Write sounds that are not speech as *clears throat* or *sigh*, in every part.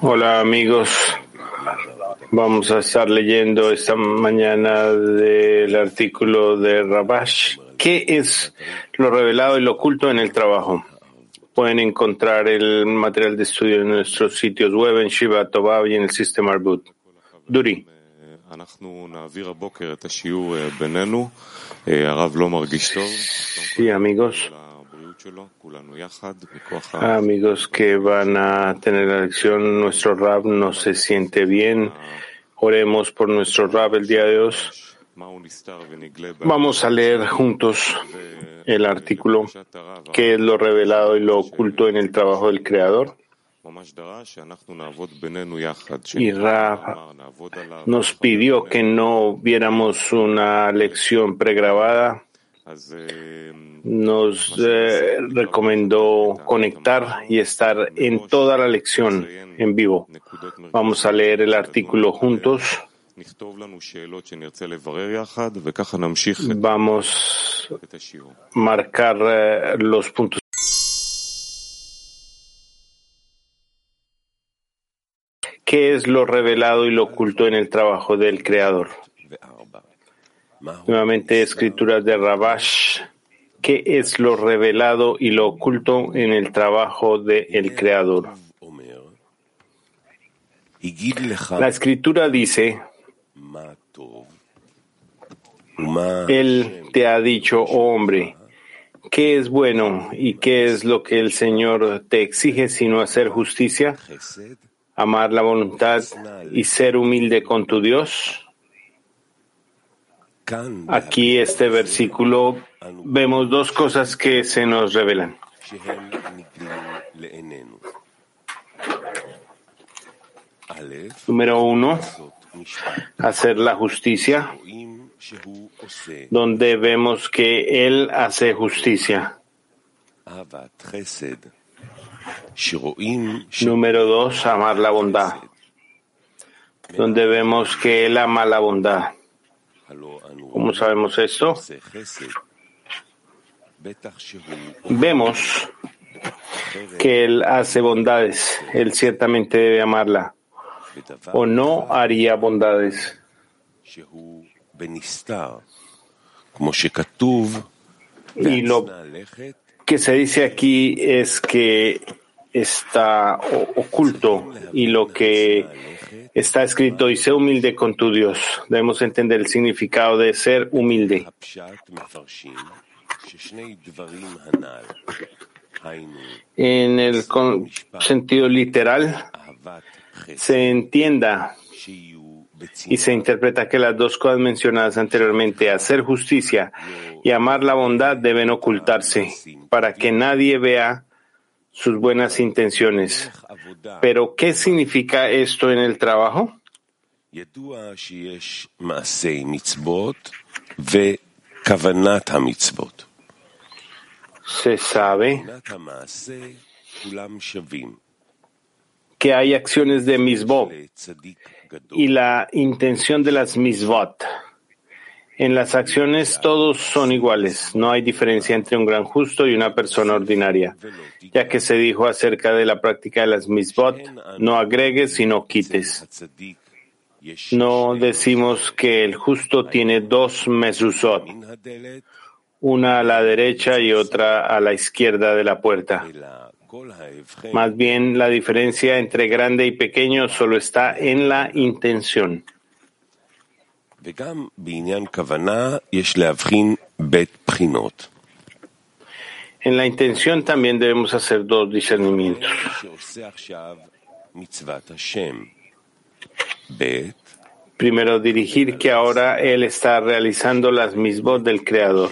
Hola amigos, vamos a estar leyendo esta mañana del artículo de Rabash. ¿Qué es lo revelado y lo oculto en el trabajo? Pueden encontrar el material de estudio en nuestros sitios web en Shiva Tovab y en el sistema Arbut. Duri. Sí, amigos. Amigos que van a tener la lección, nuestro Rab no se siente bien. Oremos por nuestro Rab el día de hoy. Vamos a leer juntos el artículo, que es lo revelado y lo oculto en el trabajo del Creador. Y Rab nos pidió que no viéramos una lección pregrabada nos eh, recomendó conectar y estar en toda la lección en vivo. Vamos a leer el artículo juntos. Vamos a marcar eh, los puntos. ¿Qué es lo revelado y lo oculto en el trabajo del Creador? Nuevamente, escrituras de Rabash. ¿Qué es lo revelado y lo oculto en el trabajo del Creador? La escritura dice, Él te ha dicho, oh hombre, ¿qué es bueno y qué es lo que el Señor te exige sino hacer justicia, amar la voluntad y ser humilde con tu Dios? Aquí este versículo vemos dos cosas que se nos revelan. Número uno, hacer la justicia, donde vemos que Él hace justicia. Número dos, amar la bondad, donde vemos que Él ama la bondad. ¿Cómo sabemos esto? Vemos que Él hace bondades, Él ciertamente debe amarla, o no haría bondades. Y lo que se dice aquí es que está oculto y lo que está escrito y sé humilde con tu Dios. Debemos entender el significado de ser humilde. En el sentido literal, se entienda y se interpreta que las dos cosas mencionadas anteriormente, hacer justicia y amar la bondad, deben ocultarse para que nadie vea sus buenas intenciones. Pero, ¿qué significa esto en el trabajo? Se sabe que hay acciones de misbot y la intención de las misbot. En las acciones todos son iguales, no hay diferencia entre un gran justo y una persona ordinaria, ya que se dijo acerca de la práctica de las misbot, no agregues sino quites. No decimos que el justo tiene dos mezuzot, una a la derecha y otra a la izquierda de la puerta. Más bien, la diferencia entre grande y pequeño solo está en la intención. En la intención también debemos hacer dos discernimientos. Primero, dirigir que ahora él está realizando las mismas del Creador.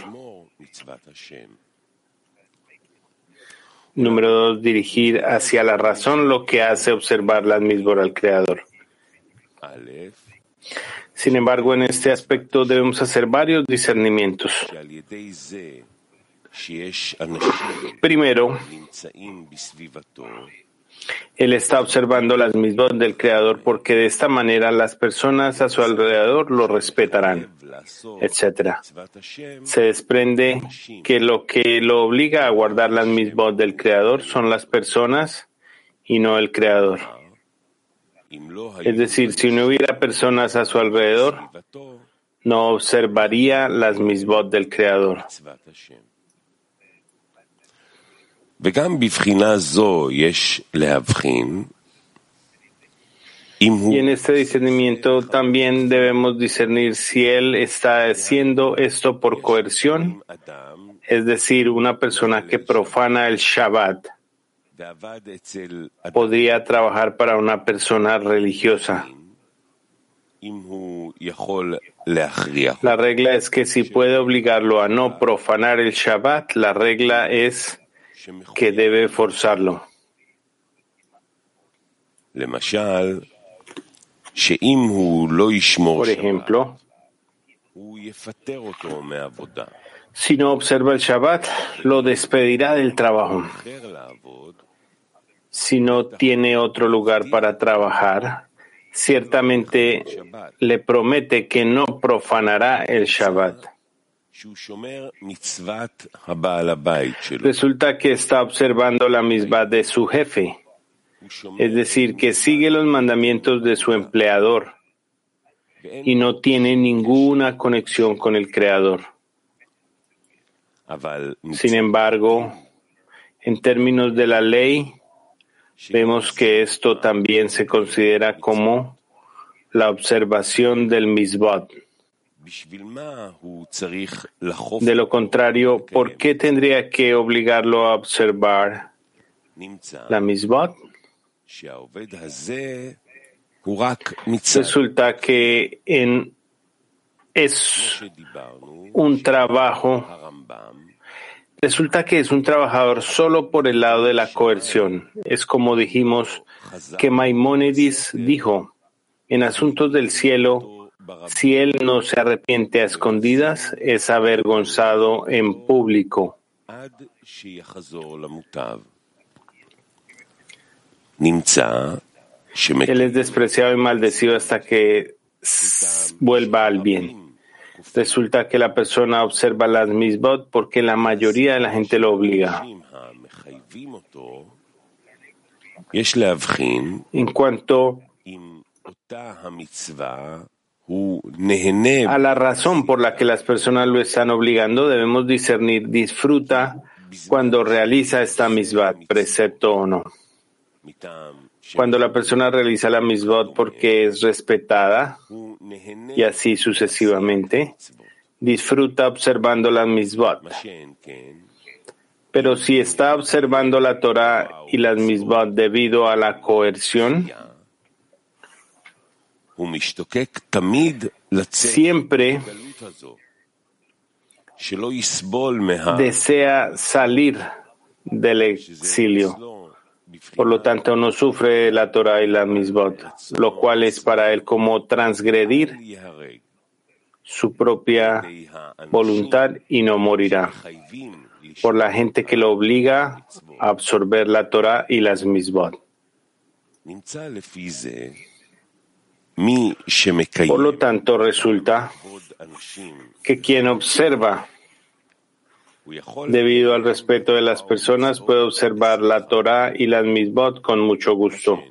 Número dos, dirigir hacia la razón lo que hace observar las mismas al Creador. Sin embargo, en este aspecto debemos hacer varios discernimientos. Primero, Él está observando las mismas del Creador porque de esta manera las personas a su alrededor lo respetarán, etc. Se desprende que lo que lo obliga a guardar las mismas del Creador son las personas y no el Creador. Es decir, si no hubiera personas a su alrededor, no observaría las misbot del Creador. Y en este discernimiento también debemos discernir si él está haciendo esto por coerción, es decir, una persona que profana el Shabbat podría trabajar para una persona religiosa. La regla es que si puede obligarlo a no profanar el Shabbat, la regla es que debe forzarlo. Por ejemplo, si no observa el Shabbat, lo despedirá del trabajo. Si no tiene otro lugar para trabajar, ciertamente le promete que no profanará el Shabbat. Resulta que está observando la misma de su jefe, es decir, que sigue los mandamientos de su empleador y no tiene ninguna conexión con el Creador. Sin embargo, en términos de la ley, vemos que esto también se considera como la observación del misbot. De lo contrario, ¿por qué tendría que obligarlo a observar la misbot? Resulta que en, es un trabajo Resulta que es un trabajador solo por el lado de la coerción. Es como dijimos que Maimónides dijo, en asuntos del cielo, si él no se arrepiente a escondidas, es avergonzado en público. Él es despreciado y maldecido hasta que vuelva al bien. Resulta que la persona observa las misbot porque la mayoría de la gente lo obliga. En cuanto a la razón por la que las personas lo están obligando, debemos discernir, disfruta cuando realiza esta misbot, precepto o no. Cuando la persona realiza la misbot porque es respetada y así sucesivamente, disfruta observando la misbot. Pero si está observando la Torah y las misbot debido a la coerción, siempre desea salir del exilio por lo tanto, no sufre la Torah y la misbot, lo cual es para él como transgredir su propia voluntad y no morirá. Por la gente que lo obliga a absorber la Torah y las misbot. Por lo tanto, resulta que quien observa Debido al respeto de las personas, puede observar la Torah y las misbot con mucho gusto.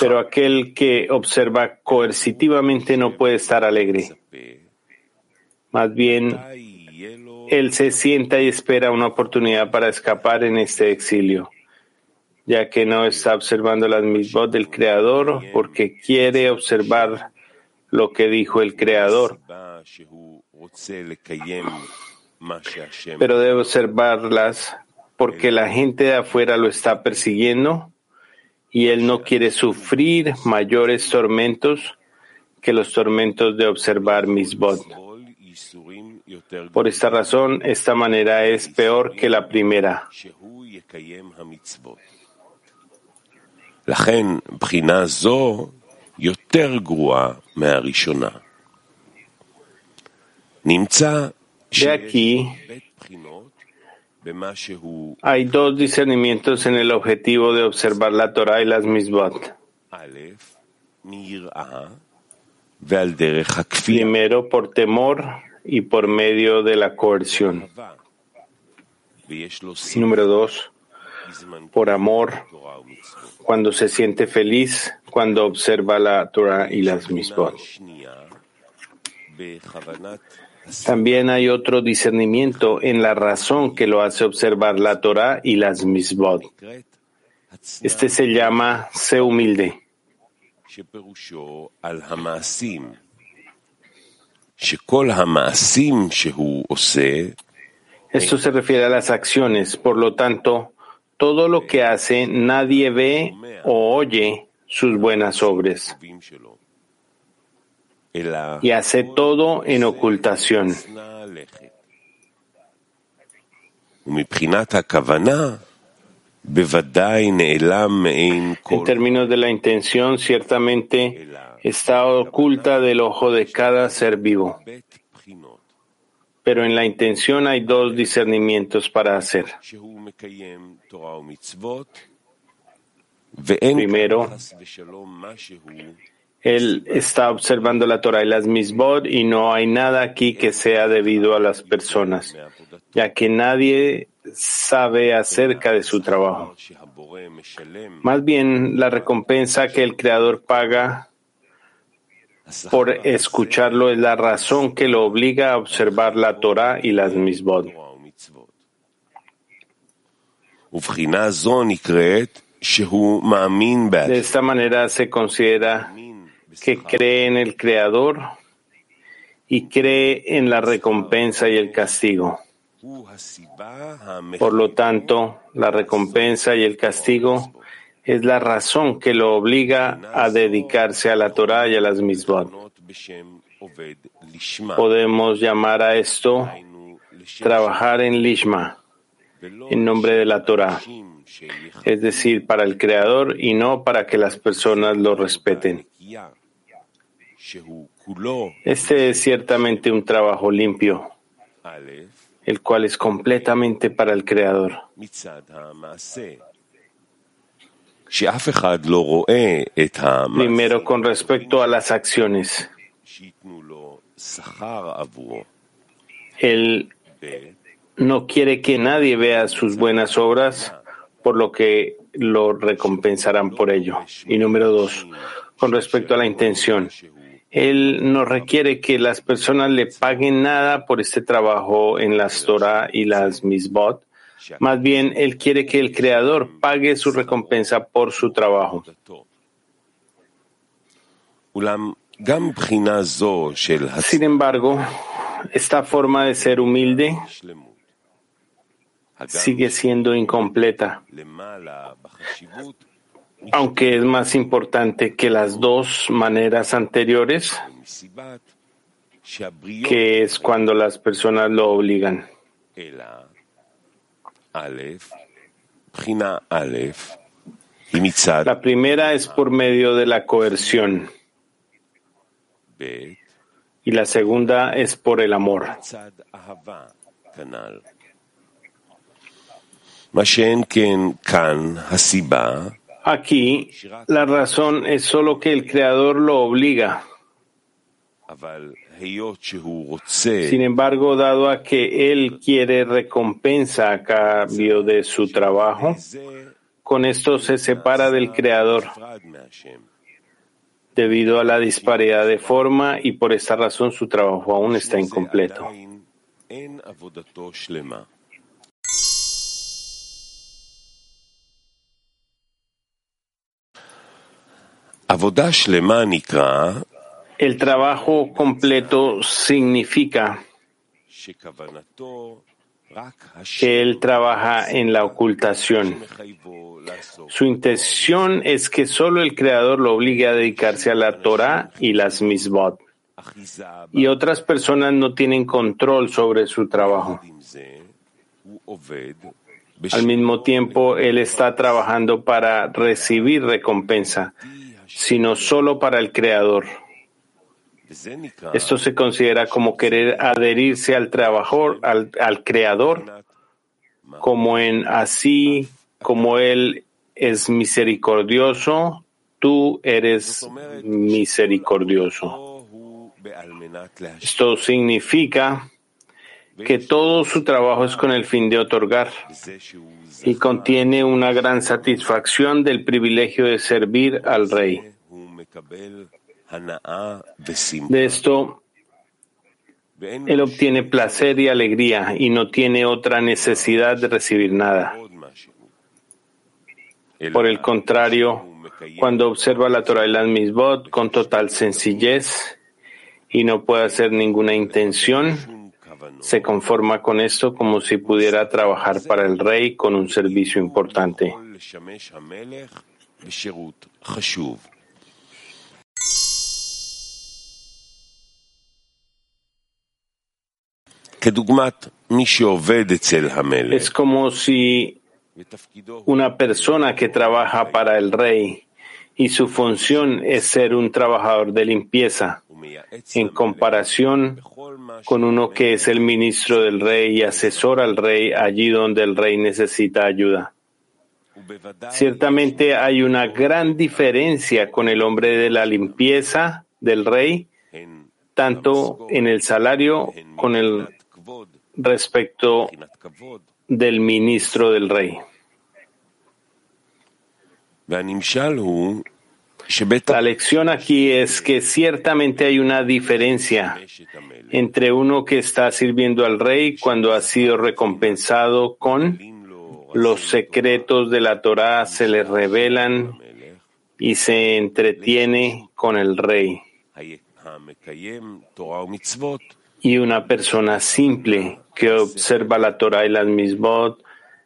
Pero aquel que observa coercitivamente no puede estar alegre. Más bien, él se sienta y espera una oportunidad para escapar en este exilio ya que no está observando las misbot del Creador porque quiere observar lo que dijo el Creador. Pero debe observarlas porque la gente de afuera lo está persiguiendo y él no quiere sufrir mayores tormentos que los tormentos de observar misbot. Por esta razón, esta manera es peor que la primera. De aquí hay dos discernimientos en el objetivo de observar la Torah y las misbot. Primero por temor y por medio de la coerción. Número dos, por amor, cuando se siente feliz, cuando observa la Torah y las misbot. También hay otro discernimiento en la razón que lo hace observar la Torah y las misbot. Este se llama sé humilde. Esto se refiere a las acciones, por lo tanto, todo lo que hace nadie ve o oye sus buenas obras y hace todo en ocultación. En términos de la intención, ciertamente está oculta del ojo de cada ser vivo. Pero en la intención hay dos discernimientos para hacer. Primero, él está observando la Torah y las misbod y no hay nada aquí que sea debido a las personas, ya que nadie sabe acerca de su trabajo. Más bien, la recompensa que el Creador paga por escucharlo es la razón que lo obliga a observar la Torah y las misbod. De esta manera se considera que cree en el Creador y cree en la recompensa y el castigo. Por lo tanto, la recompensa y el castigo es la razón que lo obliga a dedicarse a la Torah y a las misbot. Podemos llamar a esto trabajar en Lishma, en nombre de la Torah, es decir, para el Creador y no para que las personas lo respeten. Este es ciertamente un trabajo limpio, el cual es completamente para el Creador. Primero, con respecto a las acciones. Él no quiere que nadie vea sus buenas obras, por lo que lo recompensarán por ello. Y número dos, con respecto a la intención. Él no requiere que las personas le paguen nada por este trabajo en las Torah y las Misbot. Más bien, él quiere que el Creador pague su recompensa por su trabajo. Sin embargo, esta forma de ser humilde sigue siendo incompleta aunque es más importante que las dos maneras anteriores, que es cuando las personas lo obligan. La primera es por medio de la coerción y la segunda es por el amor. Aquí la razón es solo que el Creador lo obliga. Sin embargo, dado a que Él quiere recompensa a cambio de su trabajo, con esto se separa del Creador debido a la disparidad de forma y por esta razón su trabajo aún está incompleto. El trabajo completo significa que él trabaja en la ocultación. Su intención es que solo el Creador lo obligue a dedicarse a la Torah y las misbot. Y otras personas no tienen control sobre su trabajo. Al mismo tiempo, él está trabajando para recibir recompensa sino solo para el Creador. Esto se considera como querer adherirse al trabajador, al, al creador, como en así como él es misericordioso, tú eres misericordioso. Esto significa que todo su trabajo es con el fin de otorgar y contiene una gran satisfacción del privilegio de servir al rey. De esto, él obtiene placer y alegría y no tiene otra necesidad de recibir nada. Por el contrario, cuando observa la Torah y las misbot con total sencillez y no puede hacer ninguna intención, se conforma con esto como si pudiera trabajar para el rey con un servicio importante. Es como si una persona que trabaja para el rey y su función es ser un trabajador de limpieza en comparación con uno que es el ministro del rey y asesora al rey allí donde el rey necesita ayuda. Ciertamente hay una gran diferencia con el hombre de la limpieza del rey, tanto en el salario con el respecto del ministro del rey. La lección aquí es que ciertamente hay una diferencia entre uno que está sirviendo al rey cuando ha sido recompensado con los secretos de la Torá se le revelan y se entretiene con el rey. Y una persona simple que observa la Torah y las misbot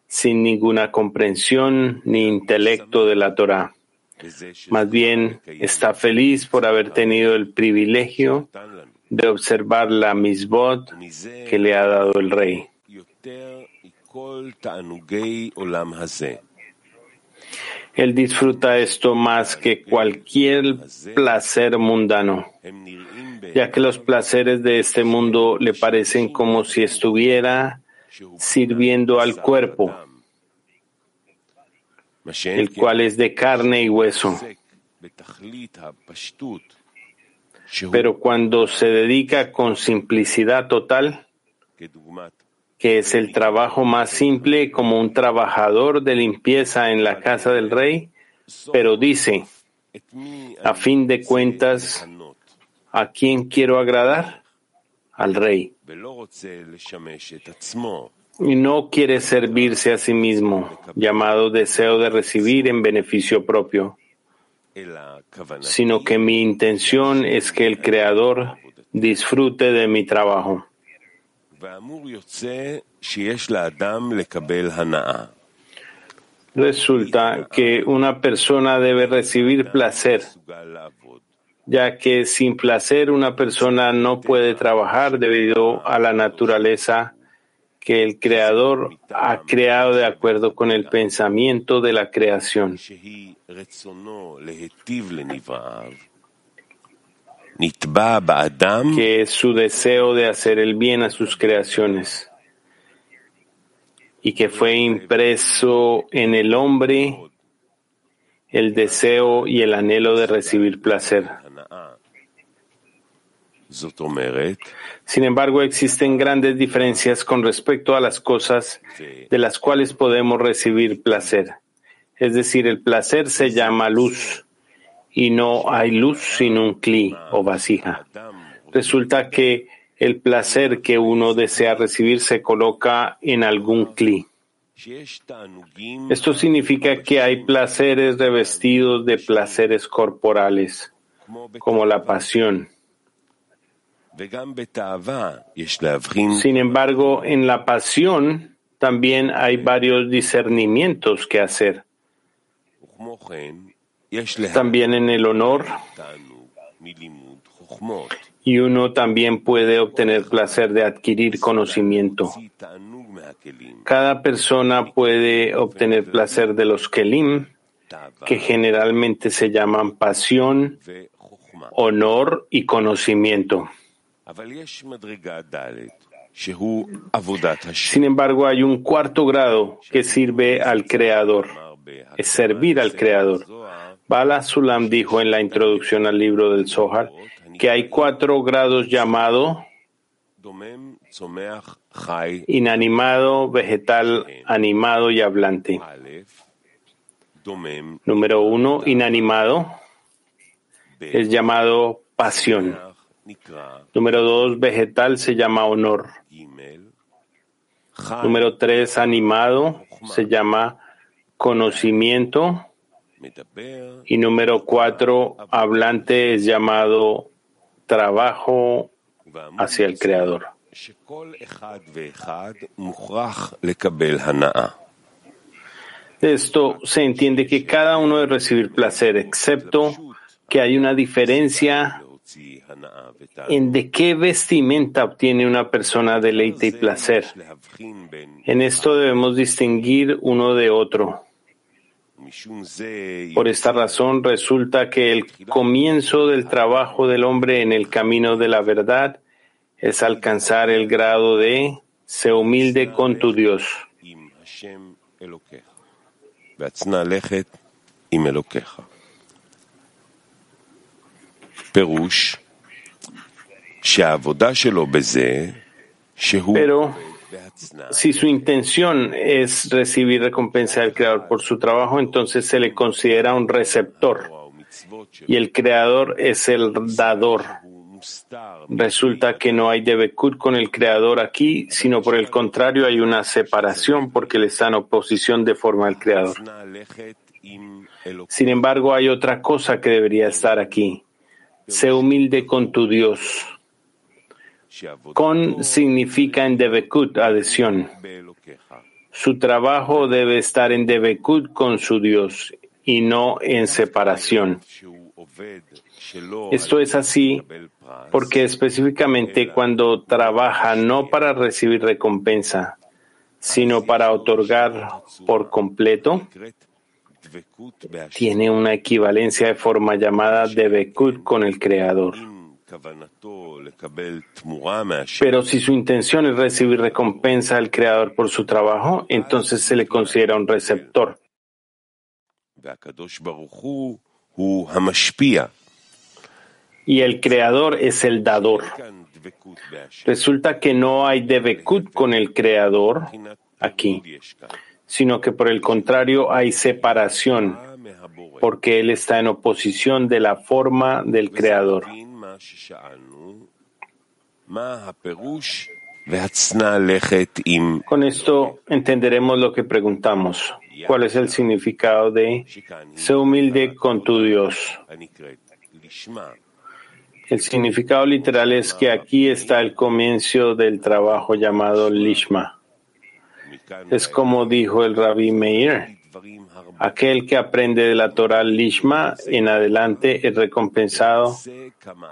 sin ninguna comprensión ni intelecto de la Torah. Más bien está feliz por haber tenido el privilegio de observar la misbot que le ha dado el rey. Él disfruta esto más que cualquier placer mundano ya que los placeres de este mundo le parecen como si estuviera sirviendo al cuerpo, el cual es de carne y hueso. Pero cuando se dedica con simplicidad total, que es el trabajo más simple como un trabajador de limpieza en la casa del rey, pero dice, a fin de cuentas, ¿A quién quiero agradar? Al rey. Y no quiere servirse a sí mismo, llamado deseo de recibir en beneficio propio, sino que mi intención es que el Creador disfrute de mi trabajo. Resulta que una persona debe recibir placer ya que sin placer una persona no puede trabajar debido a la naturaleza que el Creador ha creado de acuerdo con el pensamiento de la creación. Que es su deseo de hacer el bien a sus creaciones y que fue impreso en el hombre el deseo y el anhelo de recibir placer. Sin embargo, existen grandes diferencias con respecto a las cosas de las cuales podemos recibir placer. Es decir, el placer se llama luz y no hay luz sin un cli o vasija. Resulta que el placer que uno desea recibir se coloca en algún cli. Esto significa que hay placeres revestidos de placeres corporales, como la pasión sin embargo, en la pasión también hay varios discernimientos que hacer. También en el honor. Y uno también puede obtener placer de adquirir conocimiento. Cada persona puede obtener placer de los kelim, que generalmente se llaman pasión honor y conocimiento. Sin embargo, hay un cuarto grado que sirve al Creador, es servir al Creador. Bala Sulam dijo en la introducción al libro del Zohar que hay cuatro grados llamados inanimado, vegetal, animado y hablante. Número uno, inanimado, es llamado pasión. Número dos, vegetal se llama honor. Número tres, animado se llama conocimiento. Y número cuatro, hablante es llamado trabajo hacia el Creador. De esto se entiende que cada uno debe recibir placer, excepto que hay una diferencia en de qué vestimenta obtiene una persona deleite y placer. En esto debemos distinguir uno de otro. Por esta razón resulta que el comienzo del trabajo del hombre en el camino de la verdad es alcanzar el grado de se humilde con tu Dios. Pero si su intención es recibir recompensa del Creador por su trabajo, entonces se le considera un receptor y el Creador es el dador. Resulta que no hay debekut con el Creador aquí, sino por el contrario hay una separación porque él está en oposición de forma al Creador. Sin embargo, hay otra cosa que debería estar aquí. Sé humilde con tu Dios. Con significa en debekut, adhesión. Su trabajo debe estar en debekut con su Dios y no en separación. Esto es así porque específicamente cuando trabaja no para recibir recompensa, sino para otorgar por completo, tiene una equivalencia de forma llamada Debekut con el Creador. Pero si su intención es recibir recompensa del Creador por su trabajo, entonces se le considera un receptor. Y el Creador es el dador. Resulta que no hay Debekut con el Creador aquí, sino que por el contrario hay separación, porque Él está en oposición de la forma del Creador. Con esto entenderemos lo que preguntamos. ¿Cuál es el significado de sé humilde con tu Dios? El significado literal es que aquí está el comienzo del trabajo llamado Lishma. Es como dijo el Rabbi Meir, aquel que aprende de la Torah Lishma en adelante es recompensado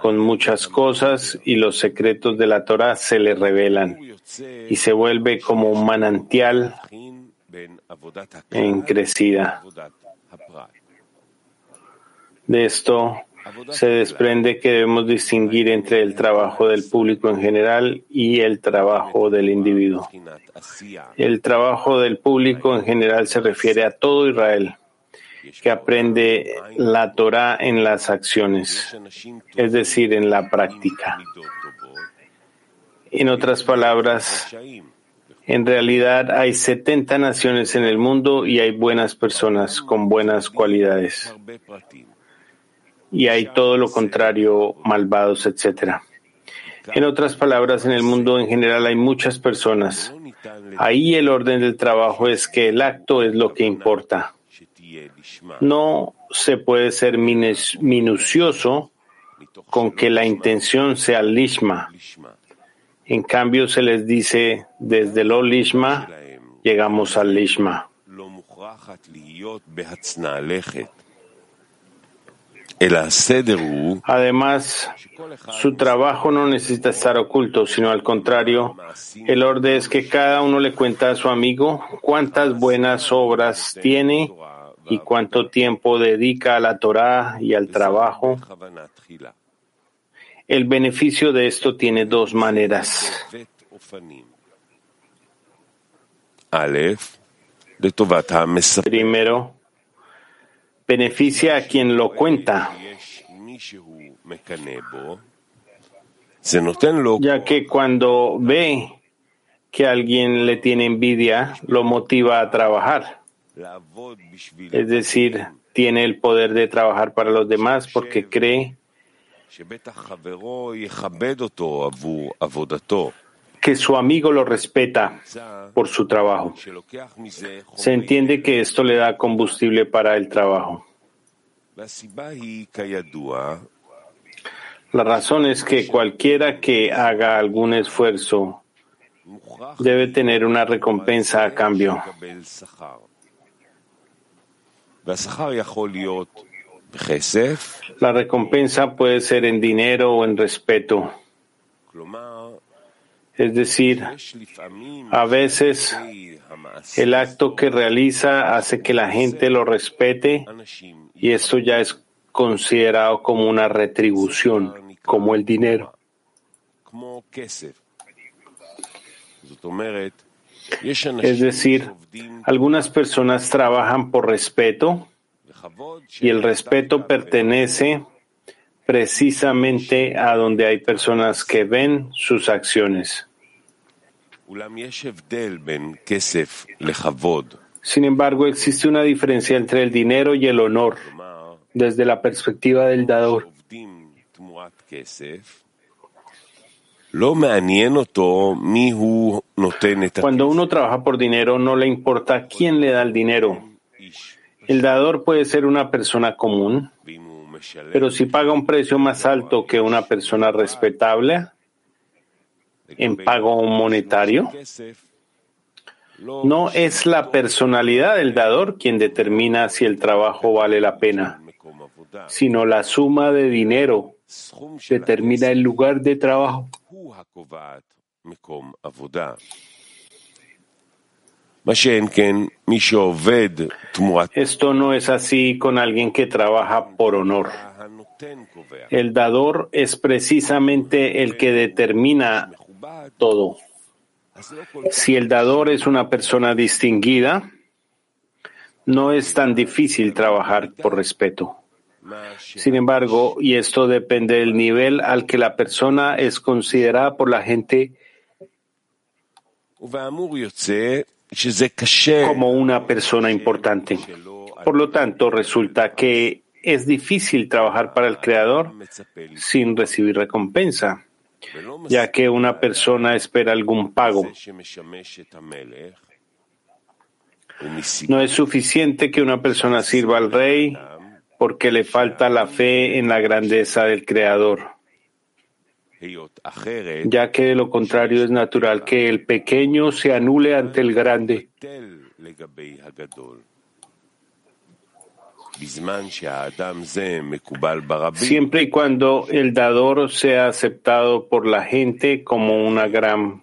con muchas cosas y los secretos de la Torah se le revelan y se vuelve como un manantial en crecida. De esto se desprende que debemos distinguir entre el trabajo del público en general y el trabajo del individuo. El trabajo del público en general se refiere a todo Israel que aprende la Torah en las acciones, es decir, en la práctica. En otras palabras, en realidad hay 70 naciones en el mundo y hay buenas personas con buenas cualidades y hay todo lo contrario, malvados, etc. En otras palabras, en el mundo en general hay muchas personas. Ahí el orden del trabajo es que el acto es lo que importa. No se puede ser minucioso con que la intención sea lishma. En cambio, se les dice desde lo lishma llegamos al lishma. Además, su trabajo no necesita estar oculto, sino al contrario, el orden es que cada uno le cuenta a su amigo cuántas buenas obras tiene y cuánto tiempo dedica a la Torah y al trabajo El beneficio de esto tiene dos maneras. Primero, beneficia a quien lo cuenta, ya que cuando ve que alguien le tiene envidia, lo motiva a trabajar. Es decir, tiene el poder de trabajar para los demás porque cree que su amigo lo respeta por su trabajo. Se entiende que esto le da combustible para el trabajo. La razón es que cualquiera que haga algún esfuerzo debe tener una recompensa a cambio. La recompensa puede ser en dinero o en respeto. Es decir, a veces el acto que realiza hace que la gente lo respete y esto ya es considerado como una retribución, como el dinero. Es decir, algunas personas trabajan por respeto y el respeto pertenece precisamente a donde hay personas que ven sus acciones. Sin embargo, existe una diferencia entre el dinero y el honor desde la perspectiva del dador. Cuando uno trabaja por dinero, no le importa quién le da el dinero. El dador puede ser una persona común, pero si paga un precio más alto que una persona respetable en pago monetario, no es la personalidad del dador quien determina si el trabajo vale la pena, sino la suma de dinero determina el lugar de trabajo. Esto no es así con alguien que trabaja por honor. El dador es precisamente el que determina todo. Si el dador es una persona distinguida, no es tan difícil trabajar por respeto. Sin embargo, y esto depende del nivel al que la persona es considerada por la gente como una persona importante. Por lo tanto, resulta que es difícil trabajar para el Creador sin recibir recompensa, ya que una persona espera algún pago. No es suficiente que una persona sirva al rey porque le falta la fe en la grandeza del Creador, ya que de lo contrario es natural que el pequeño se anule ante el grande. Siempre y cuando el dador sea aceptado por la gente como una gran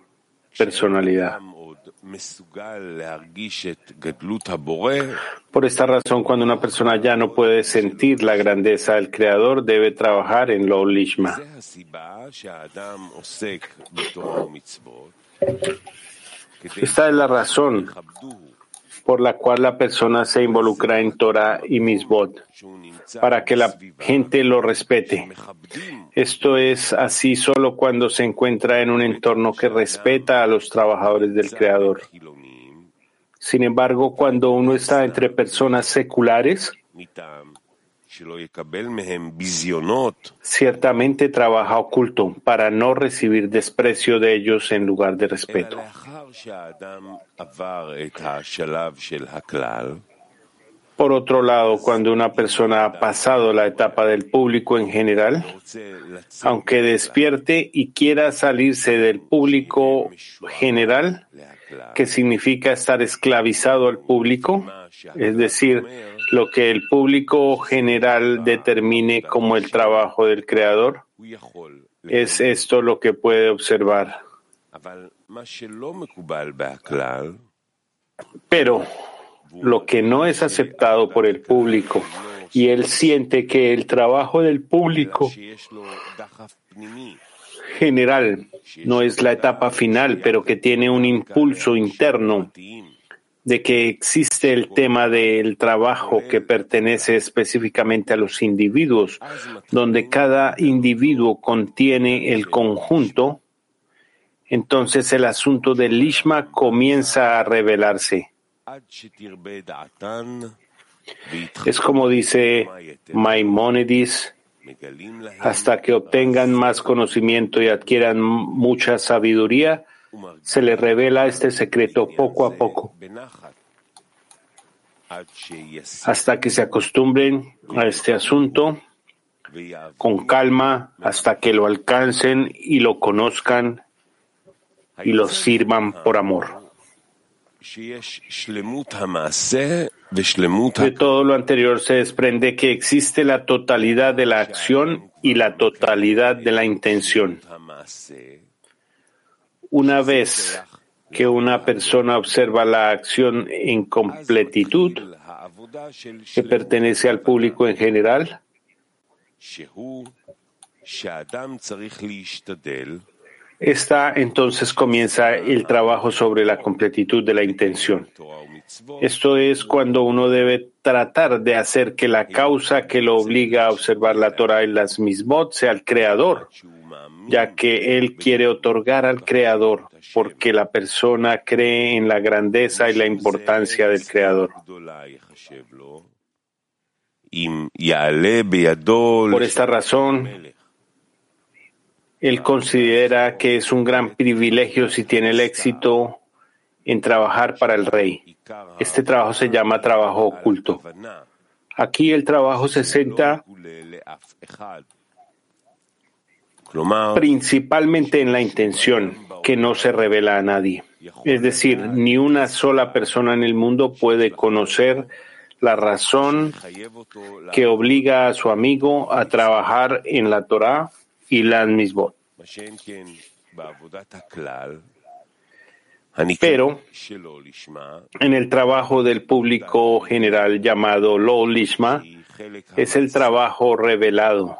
personalidad. Por esta razón, cuando una persona ya no puede sentir la grandeza del Creador, debe trabajar en lo lishma. Esta es la razón por la cual la persona se involucra en Torah y Misbot, para que la gente lo respete. Esto es así solo cuando se encuentra en un entorno que respeta a los trabajadores del Creador. Sin embargo, cuando uno está entre personas seculares, ciertamente trabaja oculto para no recibir desprecio de ellos en lugar de respeto. Por otro lado, cuando una persona ha pasado la etapa del público en general, aunque despierte y quiera salirse del público general, que significa estar esclavizado al público, es decir, lo que el público general determine como el trabajo del creador, es esto lo que puede observar. Pero lo que no es aceptado por el público y él siente que el trabajo del público general no es la etapa final, pero que tiene un impulso interno de que existe el tema del trabajo que pertenece específicamente a los individuos, donde cada individuo contiene el conjunto, entonces el asunto del Lishma comienza a revelarse. Es como dice Maimónides, hasta que obtengan más conocimiento y adquieran mucha sabiduría, se les revela este secreto poco a poco, hasta que se acostumbren a este asunto con calma, hasta que lo alcancen y lo conozcan y lo sirvan por amor. De todo lo anterior se desprende que existe la totalidad de la acción y la totalidad de la intención. Una vez que una persona observa la acción en completitud, que pertenece al público en general, esta entonces comienza el trabajo sobre la completitud de la intención. Esto es cuando uno debe tratar de hacer que la causa que lo obliga a observar la Torah y las mismot sea el creador, ya que él quiere otorgar al creador, porque la persona cree en la grandeza y la importancia del creador. Por esta razón, él considera que es un gran privilegio si tiene el éxito en trabajar para el rey. Este trabajo se llama trabajo oculto. Aquí el trabajo se centra principalmente en la intención, que no se revela a nadie. Es decir, ni una sola persona en el mundo puede conocer la razón que obliga a su amigo a trabajar en la Torah y las misbot. Pero en el trabajo del público general llamado Lo Lishma es el trabajo revelado,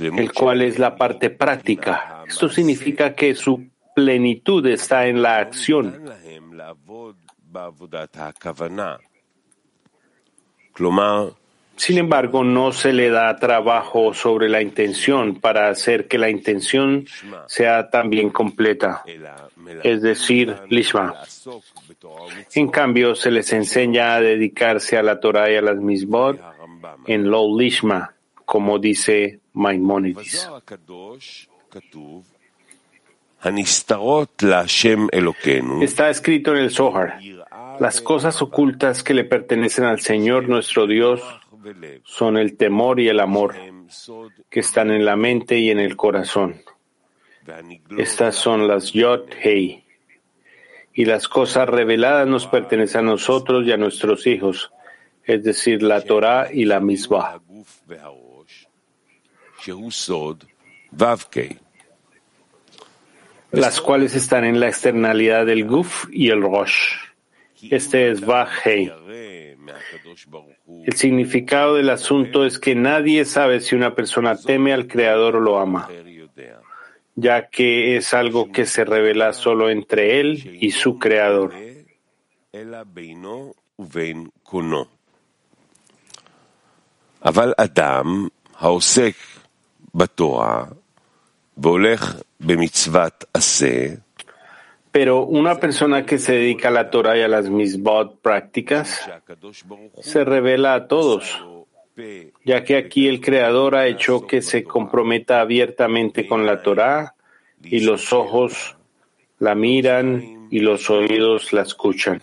el cual es la parte práctica. Esto significa que su plenitud está en la acción. Sin embargo, no se le da trabajo sobre la intención para hacer que la intención sea también completa, es decir, lishma. En cambio, se les enseña a dedicarse a la Torah y a las misbot en lo lishma, como dice Maimonides. Está escrito en el Zohar, las cosas ocultas que le pertenecen al Señor nuestro Dios son el temor y el amor que están en la mente y en el corazón. Estas son las Yod Hei. Y las cosas reveladas nos pertenecen a nosotros y a nuestros hijos, es decir, la Torah y la Misbah. Las cuales están en la externalidad del Guf y el Rosh. Este es Vav Hei. El significado del asunto es que nadie sabe si una persona teme al Creador o lo ama, ya que es algo que se revela solo entre él y su Creador. Pero una persona que se dedica a la Torah y a las misbot prácticas se revela a todos, ya que aquí el Creador ha hecho que se comprometa abiertamente con la Torah y los ojos la miran y los oídos la escuchan.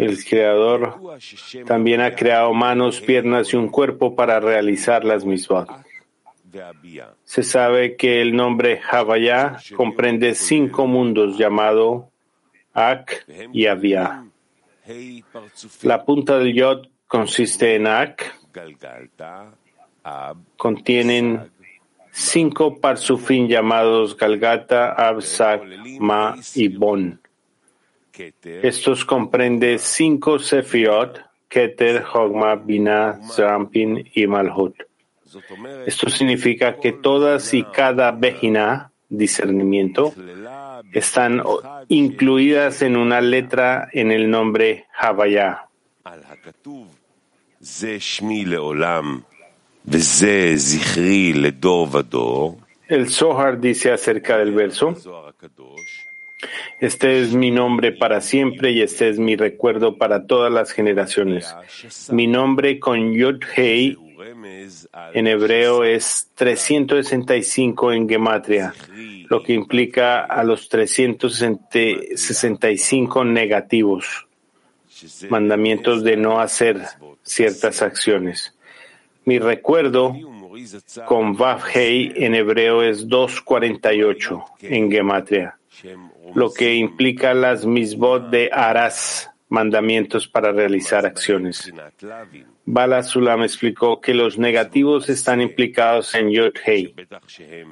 El Creador también ha creado manos, piernas y un cuerpo para realizar las mismas. Se sabe que el nombre Havaya comprende cinco mundos llamados Ak y Avia. La punta del Yod consiste en Ak, contienen cinco parsufim llamados Galgata, Absak, Ma y Bon. Estos comprenden cinco Sefiot, Keter, Hogma, Binah, Zerampin y Malhut. Esto significa que todas y cada Bejina, discernimiento, están incluidas en una letra en el nombre Havaya. El Zohar dice acerca del verso, este es mi nombre para siempre y este es mi recuerdo para todas las generaciones. Mi nombre con Yud Hei en hebreo es 365 en Gematria, lo que implica a los 365 negativos, mandamientos de no hacer ciertas acciones. Mi recuerdo con Vav Hei en hebreo es 248 en Gematria, lo que implica las misbot de Aras, mandamientos para realizar acciones. Bala Sulam explicó que los negativos están implicados en Yod Hei,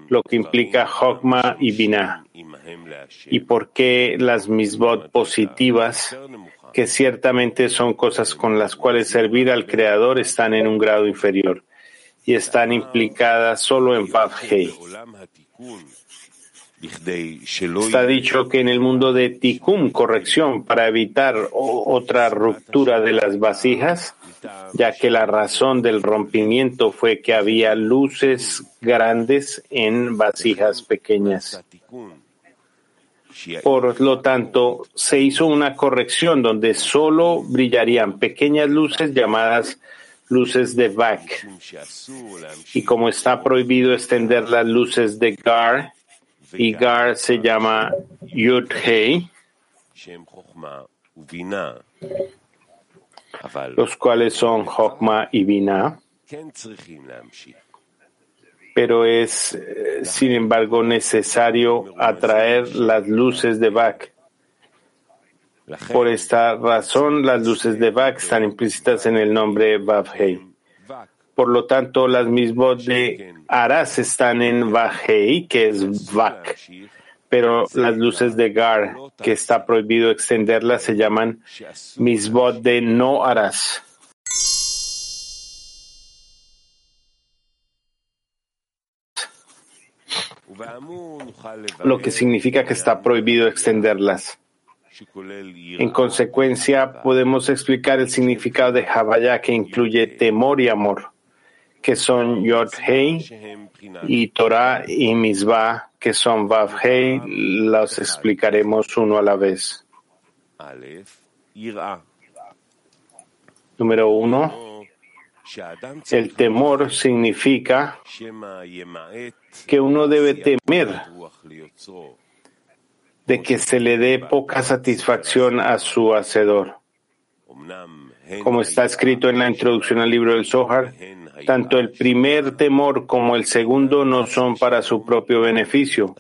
lo que implica Hokma y Binah, y por qué las misbot positivas que ciertamente son cosas con las cuales servir al Creador están en un grado inferior y están implicadas solo en Vav Está dicho que en el mundo de Tikkun, corrección, para evitar otra ruptura de las vasijas, ya que la razón del rompimiento fue que había luces grandes en vasijas pequeñas. Por lo tanto, se hizo una corrección donde solo brillarían pequeñas luces llamadas luces de Vak. Y como está prohibido extender las luces de Gar, y Gar se llama Yud Hei, los cuales son Hokma y Binah pero es, eh, sin embargo, necesario atraer las luces de Bach. Por esta razón, las luces de Bach están implícitas en el nombre Bavhei. Por lo tanto, las mismas de Aras están en Vahei, que es Vak. Pero las luces de Gar, que está prohibido extenderlas, se llaman misbot de no Aras. lo que significa que está prohibido extenderlas. En consecuencia, podemos explicar el significado de Havaya que incluye temor y amor, que son Yod Hei, y Torah y Misbah, que son Vav Hei, los explicaremos uno a la vez. Número uno. El temor significa que uno debe temer de que se le dé poca satisfacción a su hacedor. Como está escrito en la introducción al libro del Zohar, tanto el primer temor como el segundo no son para su propio beneficio,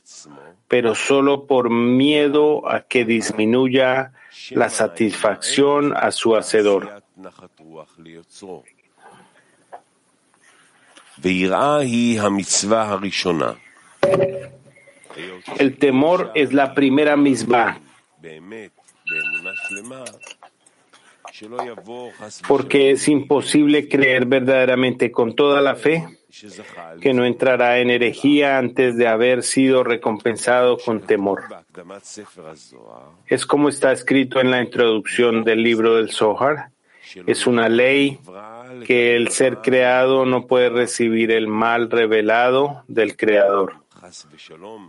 pero solo por miedo a que disminuya la satisfacción a su hacedor. El temor es la primera misma. Porque es imposible creer verdaderamente con toda la fe que no entrará en herejía antes de haber sido recompensado con temor. Es como está escrito en la introducción del libro del Zohar. Es una ley que el ser creado no puede recibir el mal revelado del creador,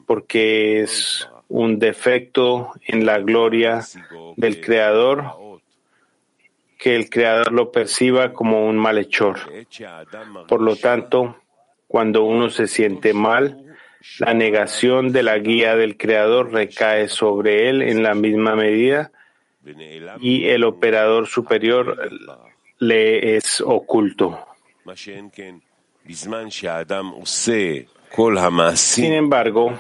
porque es un defecto en la gloria del creador que el creador lo perciba como un malhechor. Por lo tanto, cuando uno se siente mal, la negación de la guía del creador recae sobre él en la misma medida y el operador superior le es oculto. Sin embargo,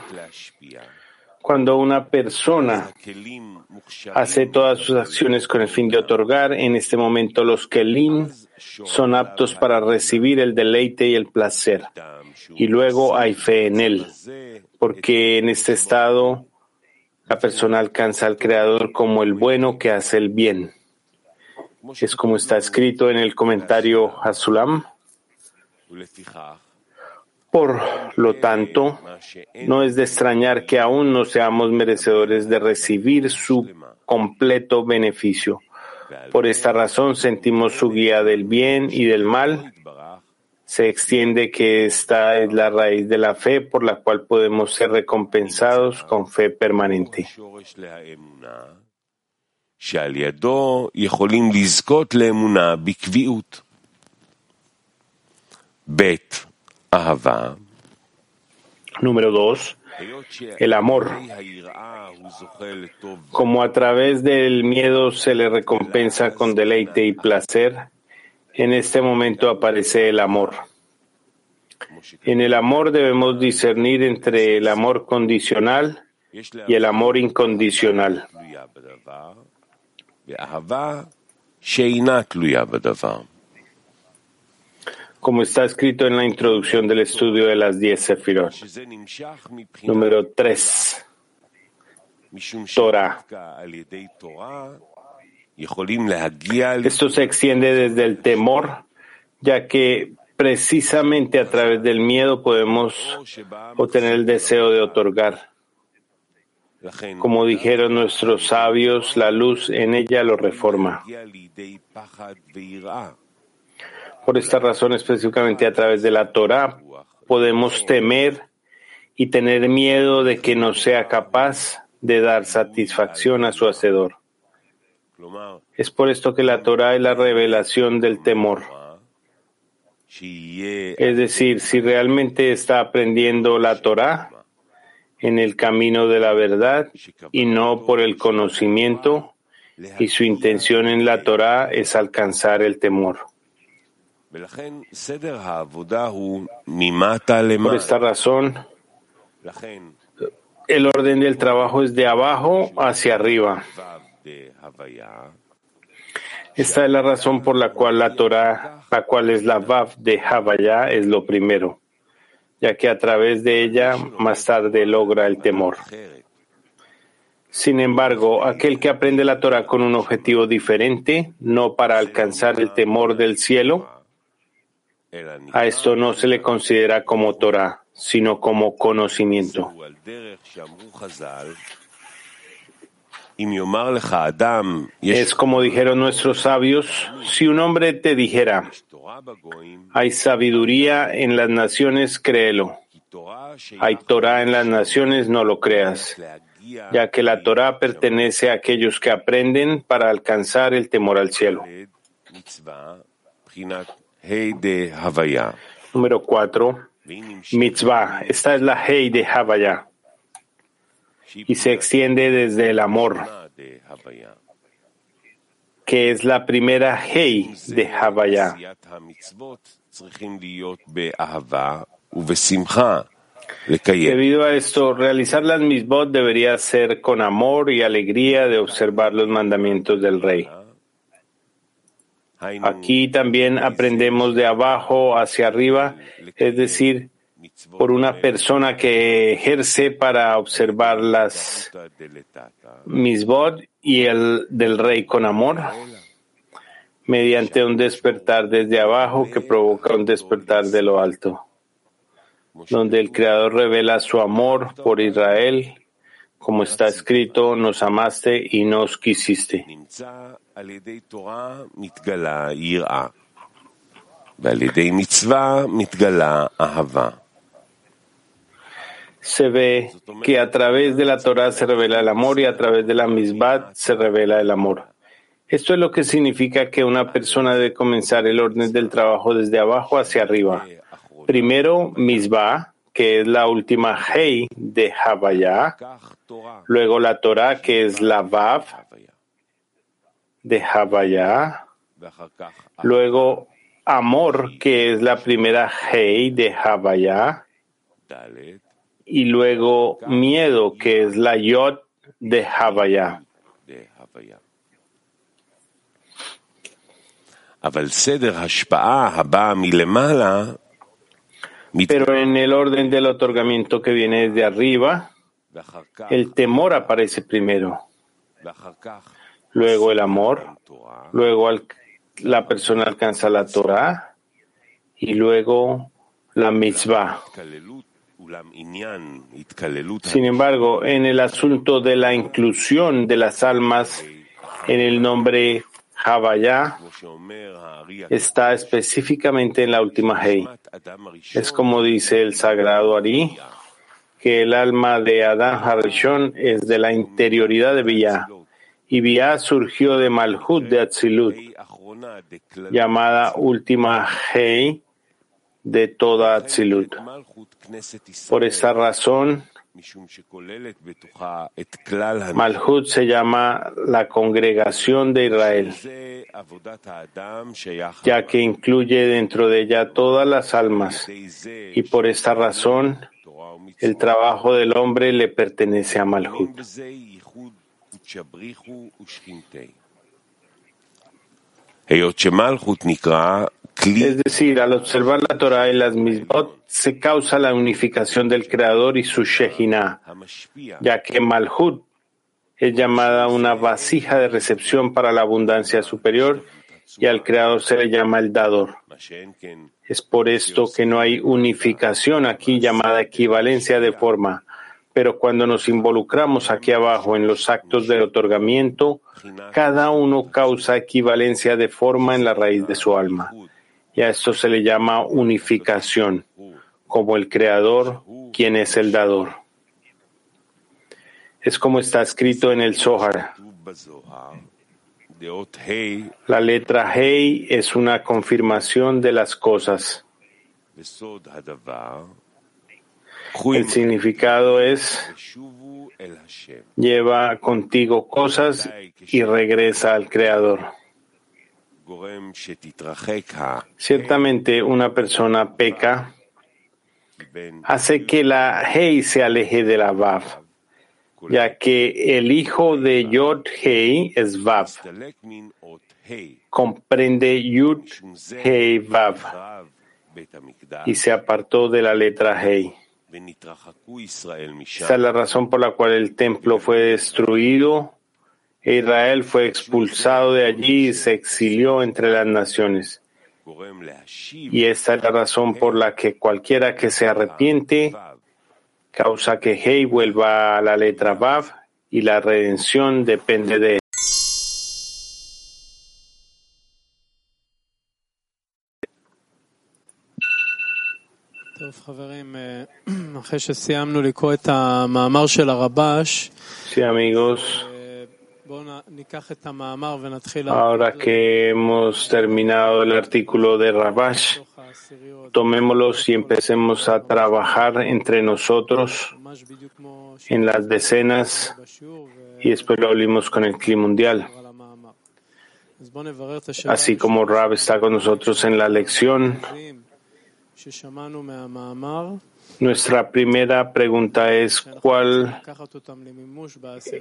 Cuando una persona hace todas sus acciones con el fin de otorgar, en este momento los kelim son aptos para recibir el deleite y el placer. Y luego hay fe en él, porque en este estado la persona alcanza al Creador como el bueno que hace el bien. Es como está escrito en el comentario Hasulam. Por lo tanto, no es de extrañar que aún no seamos merecedores de recibir su completo beneficio. Por esta razón sentimos su guía del bien y del mal. Se extiende que esta es la raíz de la fe por la cual podemos ser recompensados con fe permanente. Número dos, el amor. Como a través del miedo se le recompensa con deleite y placer, en este momento aparece el amor. En el amor debemos discernir entre el amor condicional y el amor incondicional. Como está escrito en la introducción del estudio de las diez Sefirot. Número tres. Torah. Esto se extiende desde el temor, ya que precisamente a través del miedo podemos obtener el deseo de otorgar. Como dijeron nuestros sabios, la luz en ella lo reforma. Por esta razón, específicamente a través de la Torah, podemos temer y tener miedo de que no sea capaz de dar satisfacción a su hacedor. Es por esto que la Torah es la revelación del temor. Es decir, si realmente está aprendiendo la Torah en el camino de la verdad y no por el conocimiento, y su intención en la Torah es alcanzar el temor. Por esta razón, el orden del trabajo es de abajo hacia arriba. Esta es la razón por la cual la Torah, la cual es la Vav de Havaya, es lo primero, ya que a través de ella más tarde logra el temor. Sin embargo, aquel que aprende la Torah con un objetivo diferente, no para alcanzar el temor del cielo, a esto no se le considera como Torah, sino como conocimiento. Es como dijeron nuestros sabios, si un hombre te dijera, hay sabiduría en las naciones, créelo. Hay Torah en las naciones, no lo creas, ya que la Torah pertenece a aquellos que aprenden para alcanzar el temor al cielo. Número cuatro, mitzvah. Esta es la Hei de Havaya y se extiende desde el amor, que es la primera Hei de Havaya. Debido a esto, realizar las mitzvot debería ser con amor y alegría de observar los mandamientos del Rey. Aquí también aprendemos de abajo hacia arriba, es decir, por una persona que ejerce para observar las misbot y el del rey con amor, mediante un despertar desde abajo que provoca un despertar de lo alto, donde el Creador revela su amor por Israel, como está escrito, nos amaste y nos quisiste. Se ve que a través de la Torah se revela el amor y a través de la misbat se revela el amor. Esto es lo que significa que una persona debe comenzar el orden del trabajo desde abajo hacia arriba. Primero, misbah, que es la última Hei de Havaya. Luego la Torah, que es la Vav de Havaya. Luego amor, que es la primera Hei de Havaya y luego miedo, que es la yod de Havaya. Pero en el orden del otorgamiento que viene desde arriba, el temor aparece primero, luego el amor, luego la persona alcanza la Torah. Y luego la mitzvah. Sin embargo, en el asunto de la inclusión de las almas en el nombre Havaya está específicamente en la última Hei. Es como dice el sagrado Ari, que el alma de Adán Harishon es de la interioridad de Biyah, y Biyah surgió de Malhut de Atzilut, llamada última Hei de toda Atzilut. Por esta razón, Malhut se llama la congregación de Israel, ya que incluye dentro de ella todas las almas, y por esta razón el trabajo del hombre le pertenece a Malhut. Es decir, al observar la Torah y las misbot, se causa la unificación del Creador y su Shekinah, ya que Malhut es llamada una vasija de recepción para la abundancia superior y al Creador se le llama el dador. Es por esto que no hay unificación aquí llamada equivalencia de forma, pero cuando nos involucramos aquí abajo en los actos de otorgamiento, cada uno causa equivalencia de forma en la raíz de su alma. Y a esto se le llama unificación, como el creador, quien es el dador. Es como está escrito en el Zohar. La letra Hei es una confirmación de las cosas. El significado es lleva contigo cosas y regresa al Creador. Ciertamente una persona peca, hace que la Hei se aleje de la Vav, ya que el hijo de Yod Hei es Vav. Comprende Yud Hei Vav y se apartó de la letra Hei. Esta es la razón por la cual el templo fue destruido Israel fue expulsado de allí y se exilió entre las naciones. Y esta es la razón por la que cualquiera que se arrepiente causa que Hei vuelva a la letra Vav y la redención depende de él. Sí, amigos. Ahora que hemos terminado el artículo de Rabash, tomémoslos y empecemos a trabajar entre nosotros en las decenas y después lo abrimos con el clima mundial. Así como Rab está con nosotros en la lección, nuestra primera pregunta es cuál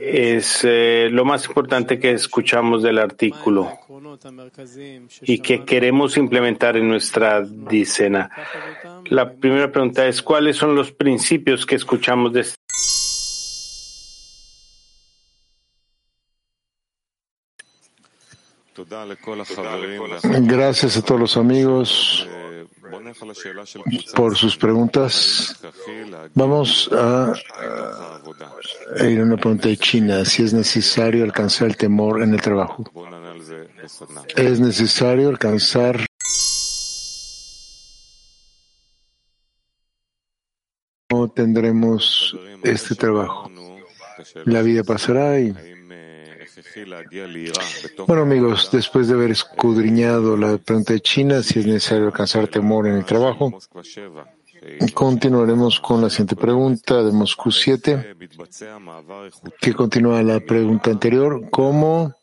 es eh, lo más importante que escuchamos del artículo y que queremos implementar en nuestra dicena. La primera pregunta es cuáles son los principios que escuchamos de este Gracias a todos los amigos por sus preguntas. Vamos a, ir a una pregunta de China. Si es necesario alcanzar el temor en el trabajo. Es necesario alcanzar no tendremos este trabajo. La vida pasará y bueno amigos, después de haber escudriñado la pregunta de China, si es necesario alcanzar temor en el trabajo, continuaremos con la siguiente pregunta de Moscú 7, que continúa la pregunta anterior, ¿cómo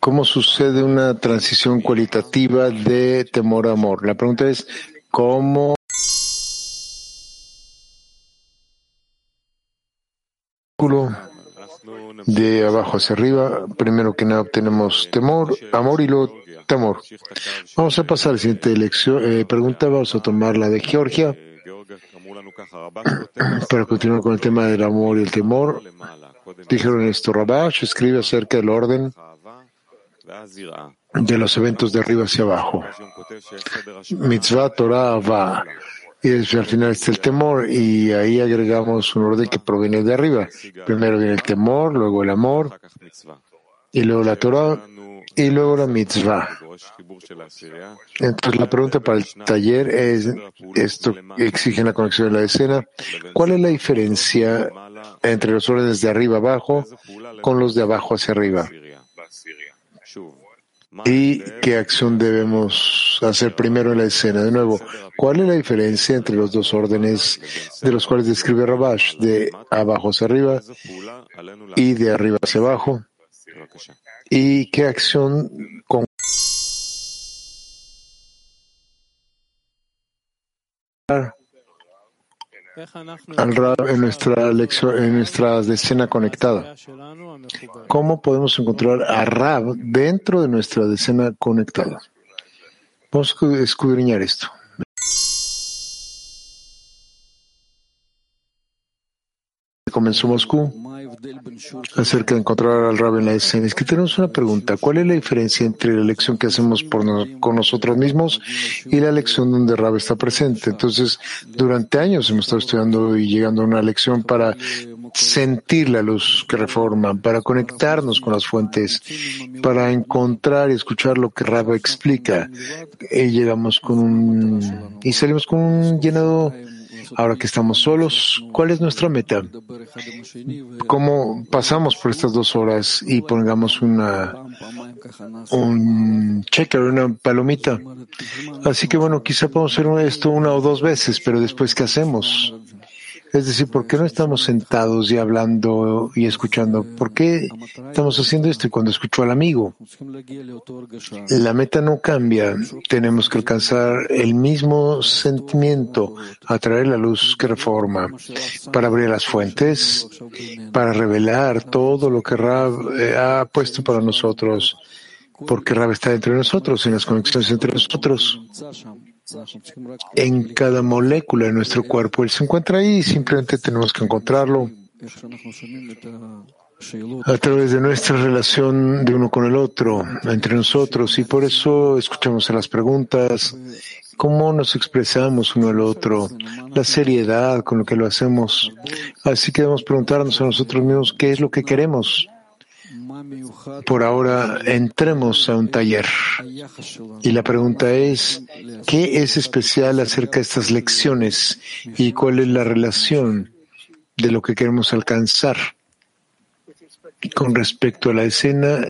¿Cómo sucede una transición cualitativa de temor a amor? La pregunta es, cómo de abajo hacia arriba, primero que nada obtenemos temor, amor y luego temor. Vamos a pasar a la siguiente lección, eh, pregunta, vamos a tomar la de Georgia *clears throat* para continuar con el tema del amor y el temor. Dijeron esto, Rabash escribe acerca del orden de los eventos de arriba hacia abajo. Mitzvah Torah va. Y al final está el temor y ahí agregamos un orden que proviene de arriba. Primero viene el temor, luego el amor, y luego la Torah, y luego la mitzvah. Entonces la pregunta para el taller es, esto exige la conexión de la escena, ¿cuál es la diferencia entre los órdenes de arriba abajo con los de abajo hacia arriba? ¿Y qué acción debemos hacer primero en la escena? De nuevo, ¿cuál es la diferencia entre los dos órdenes de los cuales describe Rabash, de abajo hacia arriba y de arriba hacia abajo? ¿Y qué acción con en nuestra lección, en nuestra decena conectada. ¿Cómo podemos encontrar a Rab dentro de nuestra decena conectada? Vamos a escudriñar esto. Comenzó Moscú acerca de encontrar al Rab en la escena. Es que tenemos una pregunta. ¿Cuál es la diferencia entre la elección que hacemos con nosotros mismos y la elección donde Rab está presente? Entonces, durante años hemos estado estudiando y llegando a una lección para sentir la luz que reforma, para conectarnos con las fuentes, para encontrar y escuchar lo que Rab explica. Y llegamos con un, y salimos con un llenado Ahora que estamos solos, ¿cuál es nuestra meta? ¿Cómo pasamos por estas dos horas y pongamos una, un checker, una palomita? Así que bueno, quizá podemos hacer esto una o dos veces, pero después, ¿qué hacemos? Es decir, ¿por qué no estamos sentados y hablando y escuchando? ¿Por qué estamos haciendo esto? Y cuando escucho al amigo, la meta no cambia. Tenemos que alcanzar el mismo sentimiento, atraer la luz que reforma, para abrir las fuentes, para revelar todo lo que Rab eh, ha puesto para nosotros, porque Rab está entre nosotros, en las conexiones entre nosotros en cada molécula de nuestro cuerpo. Él se encuentra ahí y simplemente tenemos que encontrarlo a través de nuestra relación de uno con el otro, entre nosotros. Y por eso escuchamos las preguntas, cómo nos expresamos uno al otro, la seriedad con lo que lo hacemos. Así que debemos preguntarnos a nosotros mismos qué es lo que queremos. Por ahora entremos a un taller. Y la pregunta es, ¿qué es especial acerca de estas lecciones y cuál es la relación de lo que queremos alcanzar con respecto a la escena